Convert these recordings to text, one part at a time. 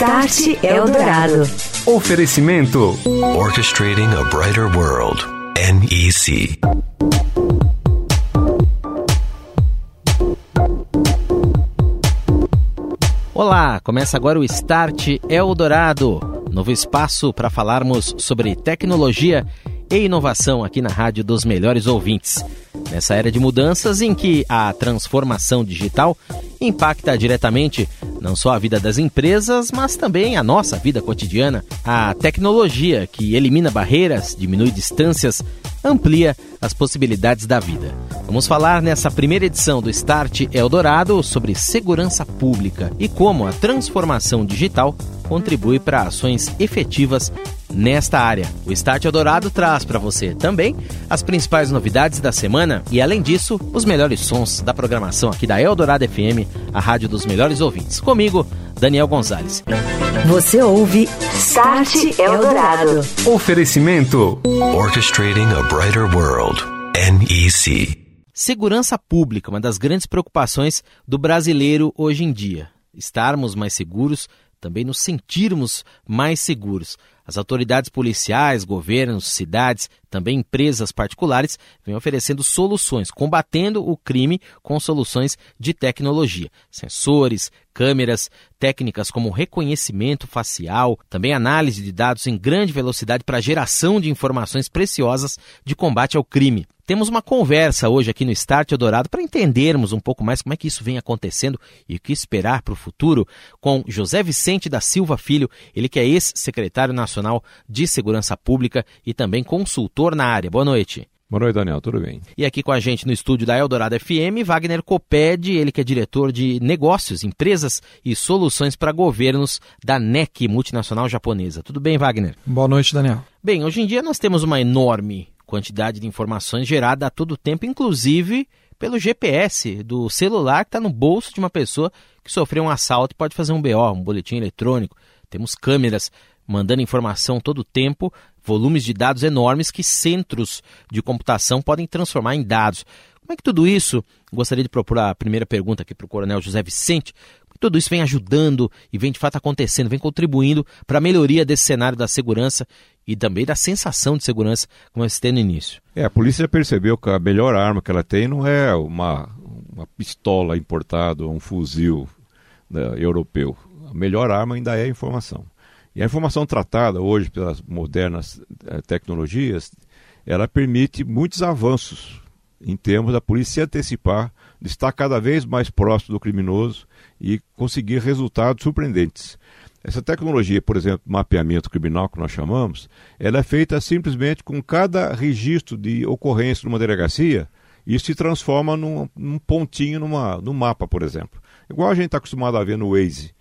Start Eldorado. Oferecimento. Orchestrating a Brighter World. NEC. Olá, começa agora o Start Eldorado, novo espaço para falarmos sobre tecnologia e inovação aqui na Rádio dos Melhores Ouvintes. Nessa era de mudanças em que a transformação digital impacta diretamente não só a vida das empresas, mas também a nossa vida cotidiana. A tecnologia que elimina barreiras, diminui distâncias, amplia as possibilidades da vida. Vamos falar nessa primeira edição do Start Eldorado sobre segurança pública e como a transformação digital contribui para ações efetivas nesta área. O Start Eldorado traz para você também as principais novidades da semana e, além disso, os melhores sons da programação aqui da Eldorado FM, a rádio dos melhores ouvintes. Comigo, Daniel Gonzalez. Você ouve Start Eldorado. Oferecimento. Orchestrating a Brighter World. NEC. Segurança pública, uma das grandes preocupações do brasileiro hoje em dia. Estarmos mais seguros, também nos sentirmos mais seguros. As autoridades policiais, governos, cidades, também empresas particulares vêm oferecendo soluções, combatendo o crime com soluções de tecnologia, sensores, câmeras, técnicas como reconhecimento facial, também análise de dados em grande velocidade para geração de informações preciosas de combate ao crime. Temos uma conversa hoje aqui no Start Eldorado para entendermos um pouco mais como é que isso vem acontecendo e o que esperar para o futuro com José Vicente da Silva Filho, ele que é ex-secretário nacional de Segurança Pública e também consultor na área. Boa noite. Boa noite, Daniel. Tudo bem? E aqui com a gente no estúdio da Eldorado FM, Wagner Coped, ele que é diretor de negócios, empresas e soluções para governos da NEC, multinacional japonesa. Tudo bem, Wagner? Boa noite, Daniel. Bem, hoje em dia nós temos uma enorme quantidade de informações gerada a todo tempo, inclusive pelo GPS do celular que está no bolso de uma pessoa que sofreu um assalto e pode fazer um BO, um boletim eletrônico. Temos câmeras mandando informação todo o tempo, volumes de dados enormes que centros de computação podem transformar em dados. Como é que tudo isso, gostaria de propor a primeira pergunta aqui para o Coronel José Vicente, tudo isso vem ajudando e vem de fato acontecendo, vem contribuindo para a melhoria desse cenário da segurança e também da sensação de segurança, como eu citei no início. É, a polícia já percebeu que a melhor arma que ela tem não é uma, uma pistola importada, um fuzil né, europeu. A melhor arma ainda é a informação. E a informação tratada hoje pelas modernas eh, tecnologias, ela permite muitos avanços em termos da polícia se antecipar, de estar cada vez mais próximo do criminoso e conseguir resultados surpreendentes. Essa tecnologia, por exemplo, mapeamento criminal que nós chamamos, ela é feita simplesmente com cada registro de ocorrência numa delegacia, isso se transforma num, num pontinho numa, no mapa, por exemplo. Igual a gente está acostumado a ver no Waze.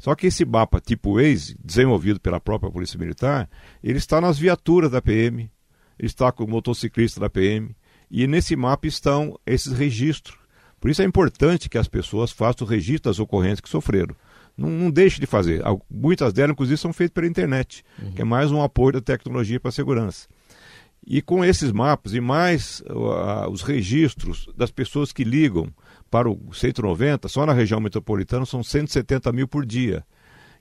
Só que esse mapa tipo Waze, desenvolvido pela própria Polícia Militar, ele está nas viaturas da PM, ele está com o motociclista da PM, e nesse mapa estão esses registros. Por isso é importante que as pessoas façam o registro das ocorrências que sofreram. Não, não deixe de fazer. Muitas delas, inclusive, são feitas pela internet, uhum. que é mais um apoio da tecnologia para a segurança. E com esses mapas e mais uh, os registros das pessoas que ligam para o 190, só na região metropolitana são 170 mil por dia.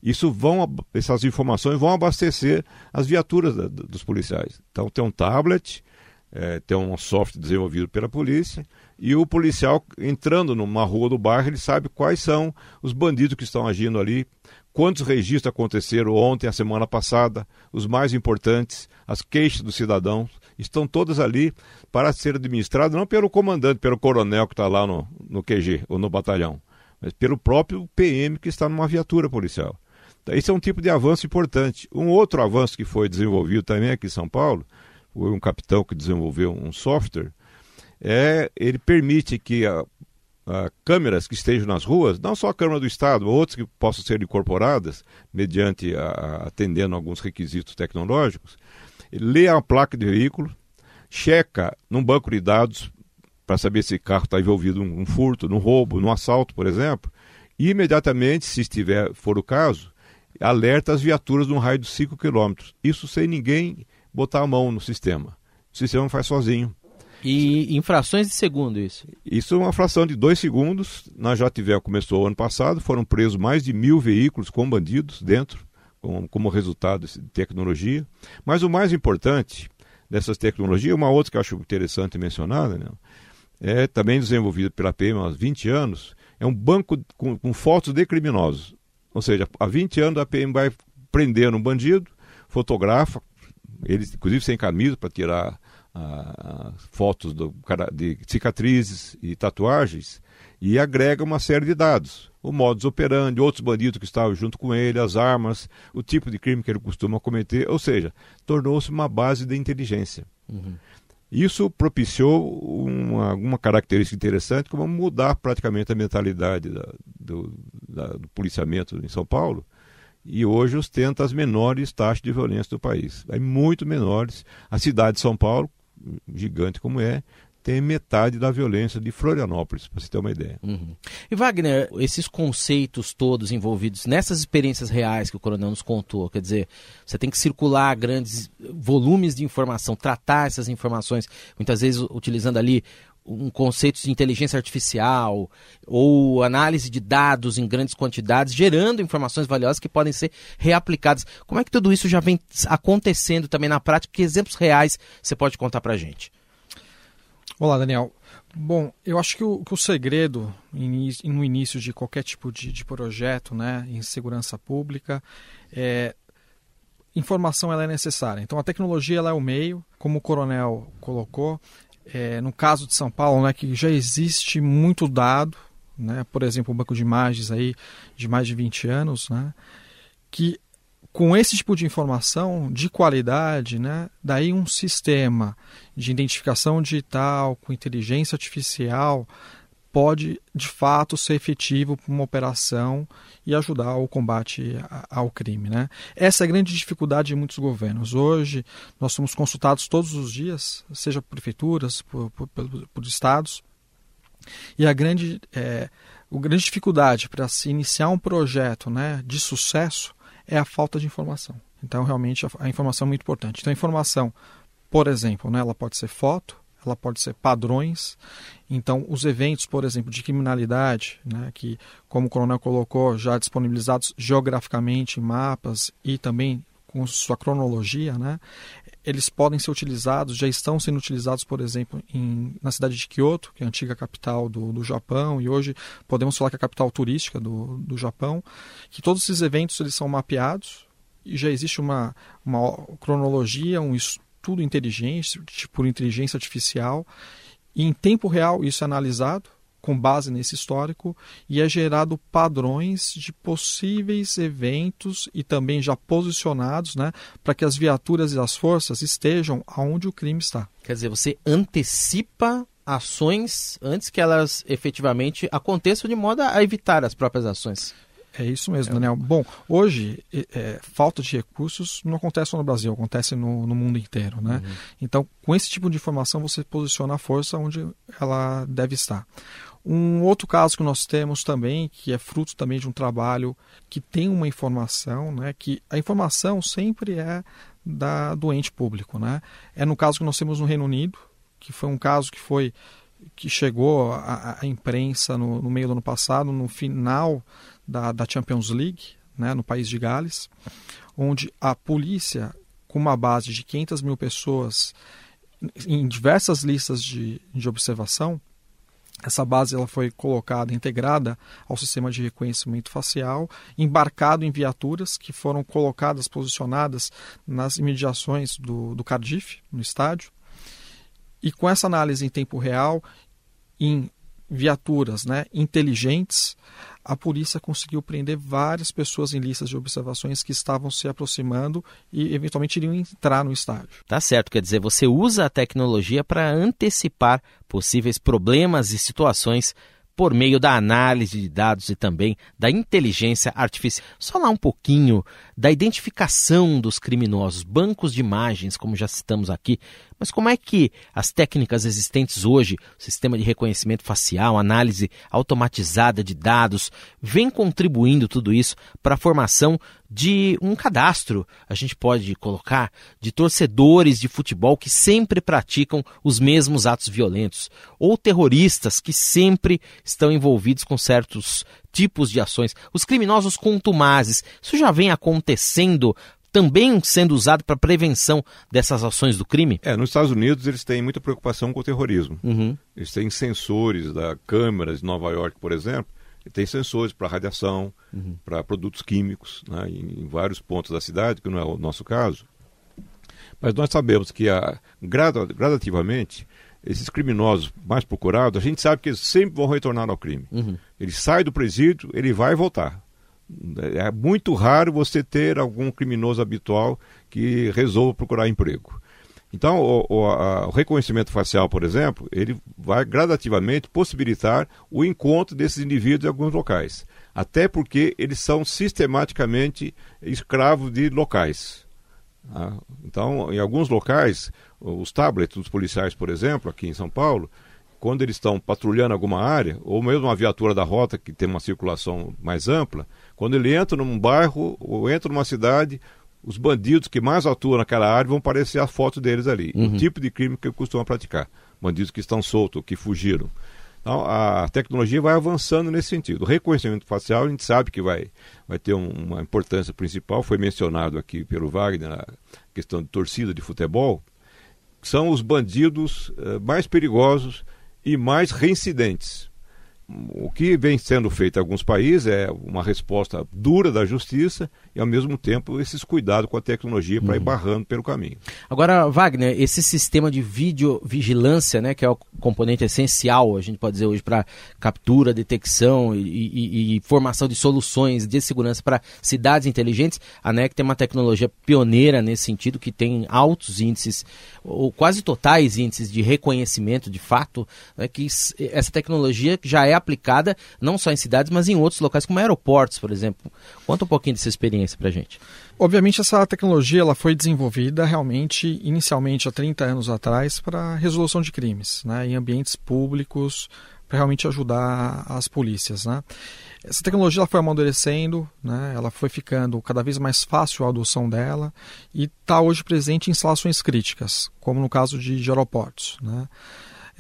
Isso vão, essas informações vão abastecer as viaturas da, dos policiais. Então tem um tablet, é, tem um software desenvolvido pela polícia, e o policial entrando numa rua do bairro, ele sabe quais são os bandidos que estão agindo ali, quantos registros aconteceram ontem, a semana passada, os mais importantes, as queixas dos cidadãos, estão todas ali para ser administradas não pelo comandante, pelo coronel que está lá no, no QG ou no batalhão, mas pelo próprio PM que está numa viatura policial. Então, esse é um tipo de avanço importante. Um outro avanço que foi desenvolvido também aqui em São Paulo, foi um capitão que desenvolveu um software, é, ele permite que a, a, câmeras que estejam nas ruas, não só a Câmara do Estado, outras que possam ser incorporadas, mediante a, atendendo alguns requisitos tecnológicos, lê a placa de veículo, checa num banco de dados para saber se o carro está envolvido num furto, num roubo, num assalto, por exemplo, e imediatamente, se estiver for o caso, alerta as viaturas num raio de 5 km. Isso sem ninguém botar a mão no sistema. O sistema faz sozinho. E infrações de segundo isso? Isso é uma fração de dois segundos. Na Jativel começou ano passado, foram presos mais de mil veículos com bandidos dentro, como, resultado de tecnologia. Mas o mais importante dessas tecnologias, uma outra que eu acho interessante mencionar, né, é também desenvolvida pela PM há 20 anos, é um banco com, com fotos de criminosos. Ou seja, há 20 anos a PM vai prendendo um bandido, fotografa, eles inclusive sem camisa para tirar ah, fotos do, de cicatrizes e tatuagens e agrega uma série de dados. O modus operandi, outros bandidos que estavam junto com ele, as armas, o tipo de crime que ele costuma cometer, ou seja, tornou-se uma base de inteligência. Uhum. Isso propiciou uma, uma característica interessante, como mudar praticamente a mentalidade da, do, da, do policiamento em São Paulo, e hoje ostenta as menores taxas de violência do país. É muito menores. A cidade de São Paulo, gigante como é, tem metade da violência de Florianópolis, para você ter uma ideia. Uhum. E Wagner, esses conceitos todos envolvidos nessas experiências reais que o coronel nos contou, quer dizer, você tem que circular grandes volumes de informação, tratar essas informações, muitas vezes utilizando ali um conceito de inteligência artificial ou análise de dados em grandes quantidades, gerando informações valiosas que podem ser reaplicadas. Como é que tudo isso já vem acontecendo também na prática? Que exemplos reais você pode contar para a gente? Olá, Daniel. Bom, eu acho que o, que o segredo no início de qualquer tipo de, de projeto né, em segurança pública é informação ela é necessária. Então a tecnologia ela é o meio, como o coronel colocou, é, no caso de São Paulo, né, que já existe muito dado, né, por exemplo, o banco de imagens aí de mais de 20 anos, né, que com esse tipo de informação de qualidade, né, daí um sistema de identificação digital com inteligência artificial pode de fato ser efetivo para uma operação e ajudar o combate ao crime. Né? Essa é a grande dificuldade de muitos governos. Hoje, nós somos consultados todos os dias, seja por prefeituras, por, por, por estados, e a grande, é, a grande dificuldade para se iniciar um projeto né, de sucesso é a falta de informação. Então, realmente, a, informação é muito importante. Então, a informação, por exemplo, né, ela pode ser foto, ela pode ser padrões. Então, os eventos, por exemplo, de criminalidade, né, que, como o coronel colocou, já disponibilizados geograficamente em mapas e também com sua cronologia, né, eles podem ser utilizados, já estão sendo utilizados, por exemplo, em, na cidade de Kyoto, que é a antiga capital do, do Japão, e hoje podemos falar que é a capital turística do, do Japão, que todos esses eventos eles são mapeados e já existe uma, uma cronologia, um estudo tudo inteligente, por inteligência artificial, e em tempo real isso é analisado com base nesse histórico e é gerado padrões de possíveis eventos e também já posicionados, né, para que as viaturas e as forças estejam aonde o crime está. Quer dizer, você antecipa ações antes que elas efetivamente aconteçam de modo a evitar as próprias ações. É isso mesmo, Daniel. Bom, hoje, é, falta de recursos não acontece só no Brasil, acontece no, no mundo inteiro. Né? Uhum. Então, com esse tipo de informação, você posiciona a força onde ela deve estar. Um outro caso que nós temos também, que é fruto também de um trabalho que tem uma informação, né, que a informação sempre é da, do ente público. Né? É no caso que nós temos no Reino Unido, que foi um caso que foi que chegou à, imprensa no, no meio do ano passado, no final da, da Champions League, né, no país de Gales, onde a polícia, com uma base de 500 mil pessoas em diversas listas de, de observação, essa base ela foi colocada, integrada ao sistema de reconhecimento facial, embarcado em viaturas que foram colocadas, posicionadas nas imediações do, do Cardiff, no estádio. E com essa análise em tempo real, em viaturas né, inteligentes, a polícia conseguiu prender várias pessoas em listas de observações que estavam se aproximando e eventualmente iriam entrar no estádio. Tá certo, quer dizer, você usa a tecnologia para antecipar possíveis problemas e situações por meio da análise de dados e também da inteligência artificial. Só lá um pouquinho da identificação dos criminosos, bancos de imagens, como já citamos aqui, Mas como é que as técnicas existentes hoje, sistema de reconhecimento facial, análise automatizada de dados, vem contribuindo tudo isso para a formação de um cadastro, a gente pode colocar, de torcedores de futebol que sempre praticam os mesmos atos violentos, ou terroristas que sempre estão envolvidos com certos tipos de ações, os criminosos contumazes. Isso já vem acontecendo também sendo usado para prevenção dessas ações do crime? É, nos Estados Unidos eles têm muita preocupação com o terrorismo. Uhum. Eles têm sensores da câmeras de Nova York, por exemplo, tem sensores para radiação, uhum. para produtos químicos, né, em, em, vários pontos da cidade, que não é o nosso caso. Mas nós sabemos que a, gradativamente esses criminosos mais procurados, a gente sabe que eles sempre vão retornar ao crime. Uhum. Ele sai do presídio, ele vai voltar. É muito raro você ter algum criminoso habitual que resolva procurar emprego. Então, o, o, a, o, reconhecimento facial, por exemplo, ele vai gradativamente possibilitar o encontro desses indivíduos em alguns locais. Até porque eles são sistematicamente escravos de locais. Tá? Então, em alguns locais, os tablets dos policiais, por exemplo, aqui em São Paulo, quando eles estão patrulhando alguma área, ou mesmo uma viatura da rota que tem uma circulação mais ampla, quando ele entra num bairro ou entra numa cidade, os bandidos que mais atuam naquela área vão aparecer as fotos deles ali, uhum. o tipo de crime que costumam praticar. Bandidos que estão soltos, que fugiram. Então, a tecnologia vai avançando nesse sentido. O reconhecimento facial, a gente sabe que vai, vai ter um, uma importância principal, foi mencionado aqui pelo Wagner, a questão de torcida de futebol, são os bandidos uh, mais perigosos e mais reincidentes. O que vem sendo feito em alguns países é uma resposta dura da justiça e, ao mesmo tempo, esses cuidados com a tecnologia para uhum. ir barrando pelo caminho. Agora, Wagner, esse sistema de videovigilância, né, que é o componente essencial, a gente pode dizer hoje, para captura, detecção e, e, e, formação de soluções de segurança para cidades inteligentes, a NEC tem uma tecnologia pioneira nesse sentido, que tem altos índices, ou quase totais índices de reconhecimento de fato, né, que essa tecnologia já é aplicada não só em cidades, mas em outros locais, como aeroportos, por exemplo. Conta um pouquinho dessa experiência para gente. Obviamente essa tecnologia ela foi desenvolvida realmente inicialmente há 30 anos atrás para resolução de crimes, né, em ambientes públicos, para realmente ajudar as polícias, né? Essa tecnologia ela foi amadurecendo, né? ela foi ficando cada vez mais fácil a adoção dela e está hoje presente em instalações críticas, como no caso de, de aeroportos. Né?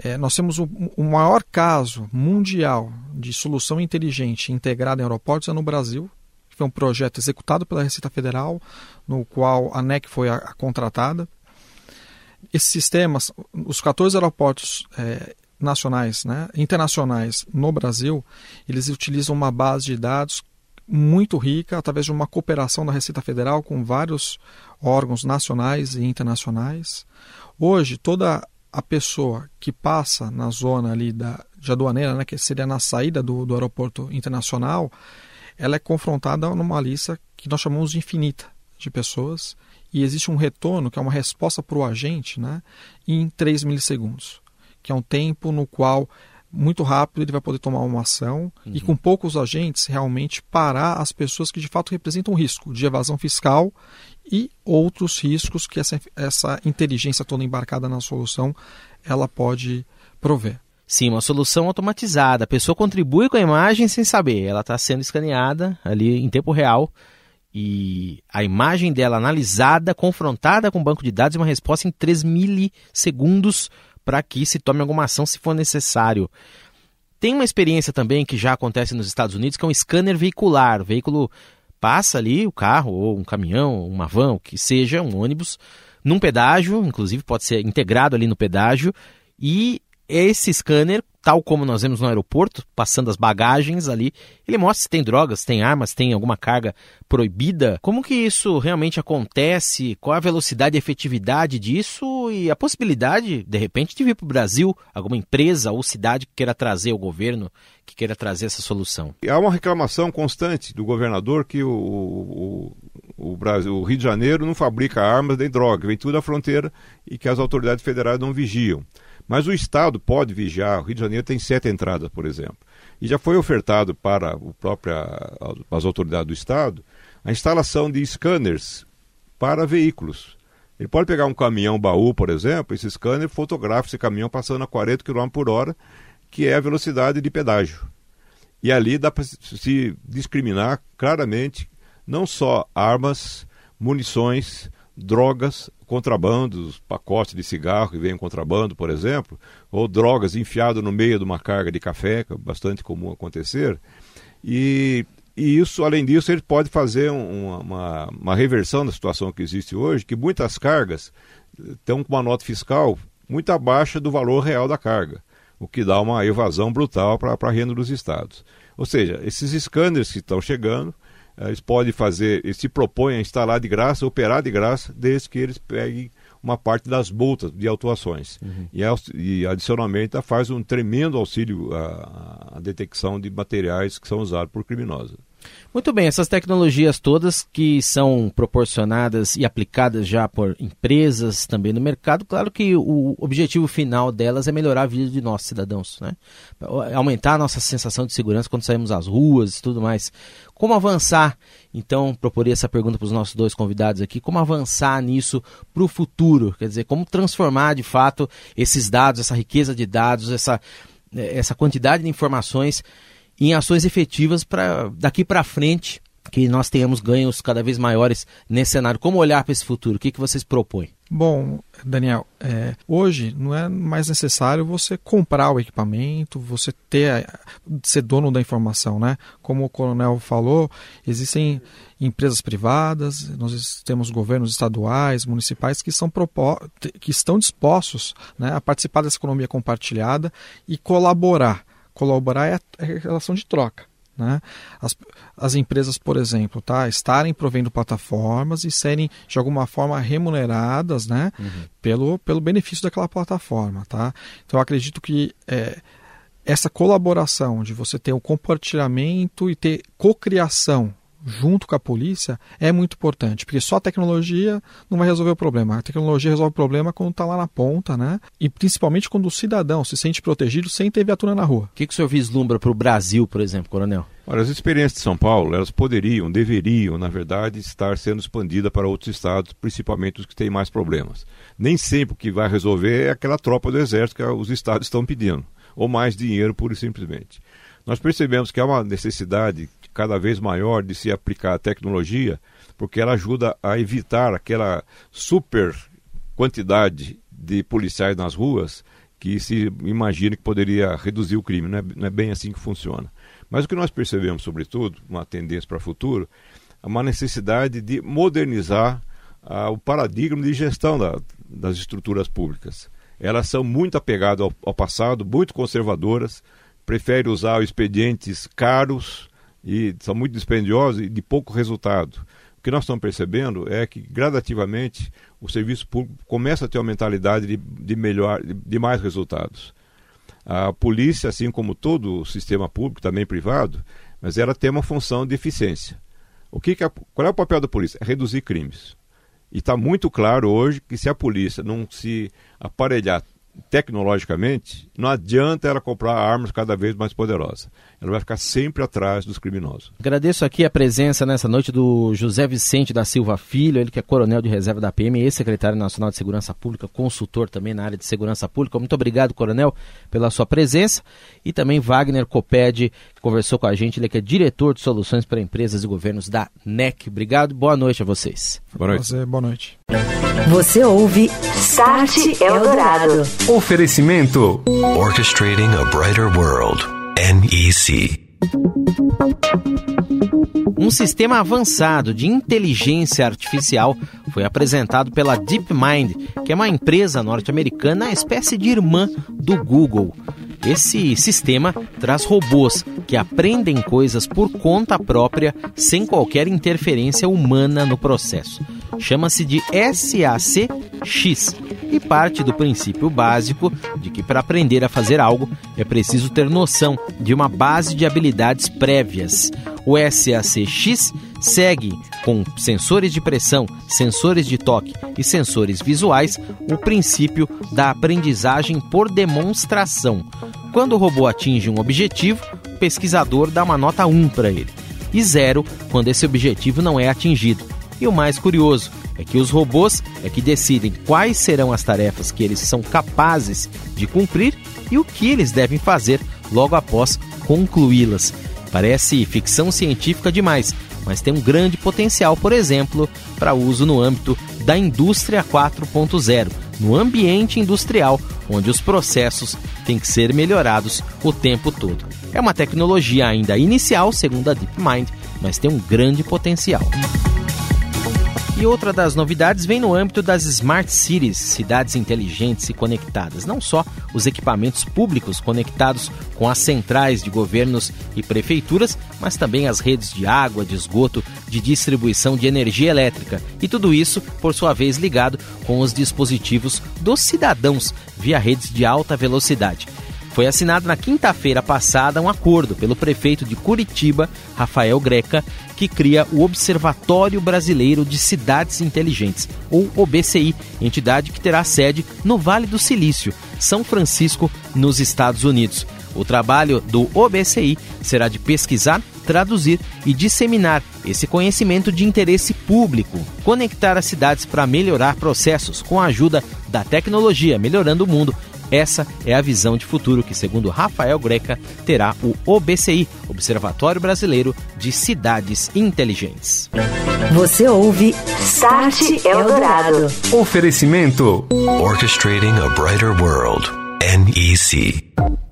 É, nós temos o, o, maior caso mundial de solução inteligente integrada em aeroportos é no Brasil. Foi um projeto executado pela Receita Federal, no qual a NEC foi a, a contratada. Esses sistemas, os 14 aeroportos é, nacionais, né, internacionais no Brasil, eles utilizam uma base de dados muito rica através de uma cooperação da Receita Federal com vários órgãos nacionais e internacionais. Hoje, toda a pessoa que passa na zona ali da, de aduaneira, né, que seria na saída do, do aeroporto internacional, ela é confrontada numa lista que nós chamamos de infinita de pessoas e existe um retorno, que é uma resposta para o agente, né, em 3 milissegundos, que é um tempo no qual muito rápido ele vai poder tomar uma ação uhum. e com poucos agentes realmente parar as pessoas que de fato representam risco de evasão fiscal e outros riscos que essa, essa inteligência toda embarcada na solução ela pode prover. Sim, uma solução automatizada. A pessoa contribui com a imagem sem saber. Ela está sendo escaneada ali em tempo real e a imagem dela analisada, confrontada com o banco de dados e uma resposta em 3 milissegundos para que se tome alguma ação se for necessário. Tem uma experiência também que já acontece nos Estados Unidos, que é um scanner veicular. O veículo passa ali, o carro, ou um caminhão, uma van, o que seja, um ônibus, num pedágio, inclusive pode ser integrado ali no pedágio, e esse scanner, tal como nós vemos no aeroporto, passando as bagagens ali, ele mostra se tem drogas, tem armas, tem alguma carga proibida. Como que isso realmente acontece? Qual a velocidade e efetividade disso e a possibilidade, de repente, de vir para o Brasil alguma empresa ou cidade que queira trazer o governo, que queira trazer essa solução? Há uma reclamação constante do governador que o, o, o, Brasil, o Rio de Janeiro não fabrica armas nem droga, vem tudo da fronteira e que as autoridades federais não vigiam. Mas o Estado pode vigiar. O Rio de Janeiro tem sete entradas, por exemplo. E já foi ofertado para o própria, as autoridades do Estado a instalação de scanners para veículos. Ele pode pegar um caminhão baú, por exemplo, esse scanner fotografa esse caminhão passando a 40 km por hora, que é a velocidade de pedágio. E ali dá para se discriminar claramente não só armas, munições, drogas, contrabandos, pacotes de cigarro que vem em contrabando, por exemplo, ou drogas enfiado no meio de uma carga de café, que é bastante comum acontecer. E, e isso, além disso, ele pode fazer uma, uma, uma reversão da situação que existe hoje, que muitas cargas estão com uma nota fiscal muito abaixo do valor real da carga, o que dá uma evasão brutal para a renda dos estados. Ou seja, esses scanners que estão chegando, eles podem fazer, eles se propõem a instalar de graça, operar de graça, desde que eles peguem uma parte das multas de autuações. Uhum. E, e, adicionalmente, faz um tremendo auxílio à, à detecção de materiais que são usados por criminosos. Muito bem, essas tecnologias todas que são proporcionadas e aplicadas já por empresas também no mercado, claro que o objetivo final delas é melhorar a vida de nós cidadãos, né? aumentar a nossa sensação de segurança quando saímos às ruas e tudo mais. Como avançar? Então, proporia essa pergunta para os nossos dois convidados aqui: como avançar nisso para o futuro? Quer dizer, como transformar de fato esses dados, essa riqueza de dados, essa, essa quantidade de informações em ações efetivas para daqui para frente que nós tenhamos ganhos cada vez maiores nesse cenário. Como olhar para esse futuro? O que, que vocês propõem? Bom, Daniel, é, hoje não é mais necessário você comprar o equipamento, você ter ser dono da informação, né? Como o coronel falou, existem empresas privadas, nós temos governos estaduais, municipais que, são que estão dispostos né, a participar dessa economia compartilhada e colaborar colaborar é a, é a relação de troca. Né? As, as empresas, por exemplo, tá, estarem provendo plataformas e serem, de alguma forma, remuneradas né, uhum. pelo, pelo benefício daquela plataforma. Tá? Então, eu acredito que é, essa colaboração de você ter o compartilhamento e ter cocriação junto com a polícia é muito importante, porque só a tecnologia não vai resolver o problema. A tecnologia resolve o problema quando está lá na ponta, né? E principalmente quando o cidadão se sente protegido sem ter viatura na rua. O que, que o senhor vislumbra para o Brasil, por exemplo, coronel? Olha, as experiências de São Paulo, elas poderiam, deveriam, na verdade, estar sendo expandidas para outros estados, principalmente os que têm mais problemas. Nem sempre o que vai resolver é aquela tropa do exército que os estados estão pedindo, ou mais dinheiro, pura e simplesmente. Nós percebemos que há uma necessidade cada vez maior de se aplicar a tecnologia, porque ela ajuda a evitar aquela super quantidade de policiais nas ruas que se imagina que poderia reduzir o crime. Não é, não é bem assim que funciona. Mas o que nós percebemos, sobretudo, uma tendência para o futuro, é uma necessidade de modernizar ah, o paradigma de gestão da, das estruturas públicas. Elas são muito apegadas ao, ao passado, muito conservadoras, prefere usar expedientes caros e são muito dispendiosos e de pouco resultado. O que nós estamos percebendo é que gradativamente o serviço público começa a ter uma mentalidade de, de melhor, de, de mais resultados. A polícia, assim como todo o sistema público, também privado, mas ela tem uma função de eficiência. O que, que a, qual é o papel da polícia? É reduzir crimes. E está muito claro hoje que se a polícia não se aparelhar tecnologicamente, não adianta ela comprar armas cada vez mais poderosas. Ela vai ficar sempre atrás dos criminosos. Agradeço aqui a presença nessa noite do José Vicente da Silva Filho, ele que é coronel de reserva da PM e secretário nacional de Segurança Pública, consultor também na área de segurança pública. Muito obrigado, coronel, pela sua presença. E também Wagner Coped, conversou com a gente, ele que é diretor de soluções para empresas e governos da NEC. Obrigado, boa noite a vocês. Boa noite. Você, boa noite. Você ouve Start Eldorado. Oferecimento Orchestrating a Brighter World. NEC. Um sistema avançado de inteligência artificial foi apresentado pela DeepMind, que é uma empresa norte-americana, espécie de irmã do Google. Esse sistema traz robôs que aprendem coisas por conta própria, sem qualquer interferência humana no processo. Chama-se de SAC-X e parte do princípio básico de que para aprender a fazer algo é preciso ter noção de uma base de habilidades prévias. O SAC-X segue com sensores de pressão, sensores de toque e sensores visuais o princípio da aprendizagem por demonstração. Quando o robô atinge um objetivo, o pesquisador dá uma nota 1 para ele, e 0 quando esse objetivo não é atingido. E o mais curioso é que os robôs é que decidem quais serão as tarefas que eles são capazes de cumprir e o que eles devem fazer logo após concluí-las. Parece ficção científica demais, mas tem um grande potencial, por exemplo, para uso no âmbito da indústria 4.0, no ambiente industrial, onde os processos têm que ser melhorados o tempo todo. É uma tecnologia ainda inicial, segundo a DeepMind, mas tem um grande potencial. E outra das novidades vem no âmbito das Smart Cities, cidades inteligentes e conectadas. Não só os equipamentos públicos conectados com as centrais de governos e prefeituras, mas também as redes de água, de esgoto, de distribuição de energia elétrica. E tudo isso, por sua vez, ligado com os dispositivos dos cidadãos via redes de alta velocidade. Foi assinado na quinta-feira passada um acordo pelo prefeito de Curitiba, Rafael Greca, que cria o Observatório Brasileiro de Cidades Inteligentes, ou OBCI, entidade que terá sede no Vale do Silício, São Francisco, nos Estados Unidos. O trabalho do OBCI será de pesquisar, traduzir e disseminar esse conhecimento de interesse público, conectar as cidades para melhorar processos com a ajuda da tecnologia, melhorando o mundo essa é a visão de futuro que, segundo Rafael Greca, terá o OBCI, Observatório Brasileiro de Cidades Inteligentes. Você ouve Start Eldorado. Oferecimento Orchestrating a Brighter World. NEC.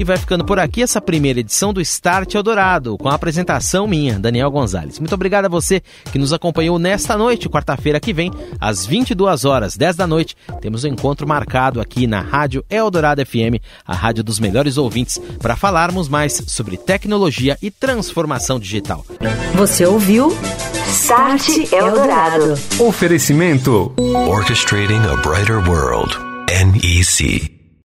E vai ficando por aqui essa primeira edição do Start Eldorado, com a apresentação minha, Daniel Gonzalez. Muito obrigado a você que nos acompanhou nesta noite, quarta-feira que vem, às 22 horas, 10 da noite, temos um encontro marcado aqui na Rádio Eldorado FM, a rádio dos melhores ouvintes, para falarmos mais sobre tecnologia e transformação digital. Você ouviu Start Eldorado. Oferecimento Orchestrating a Brighter World. NEC.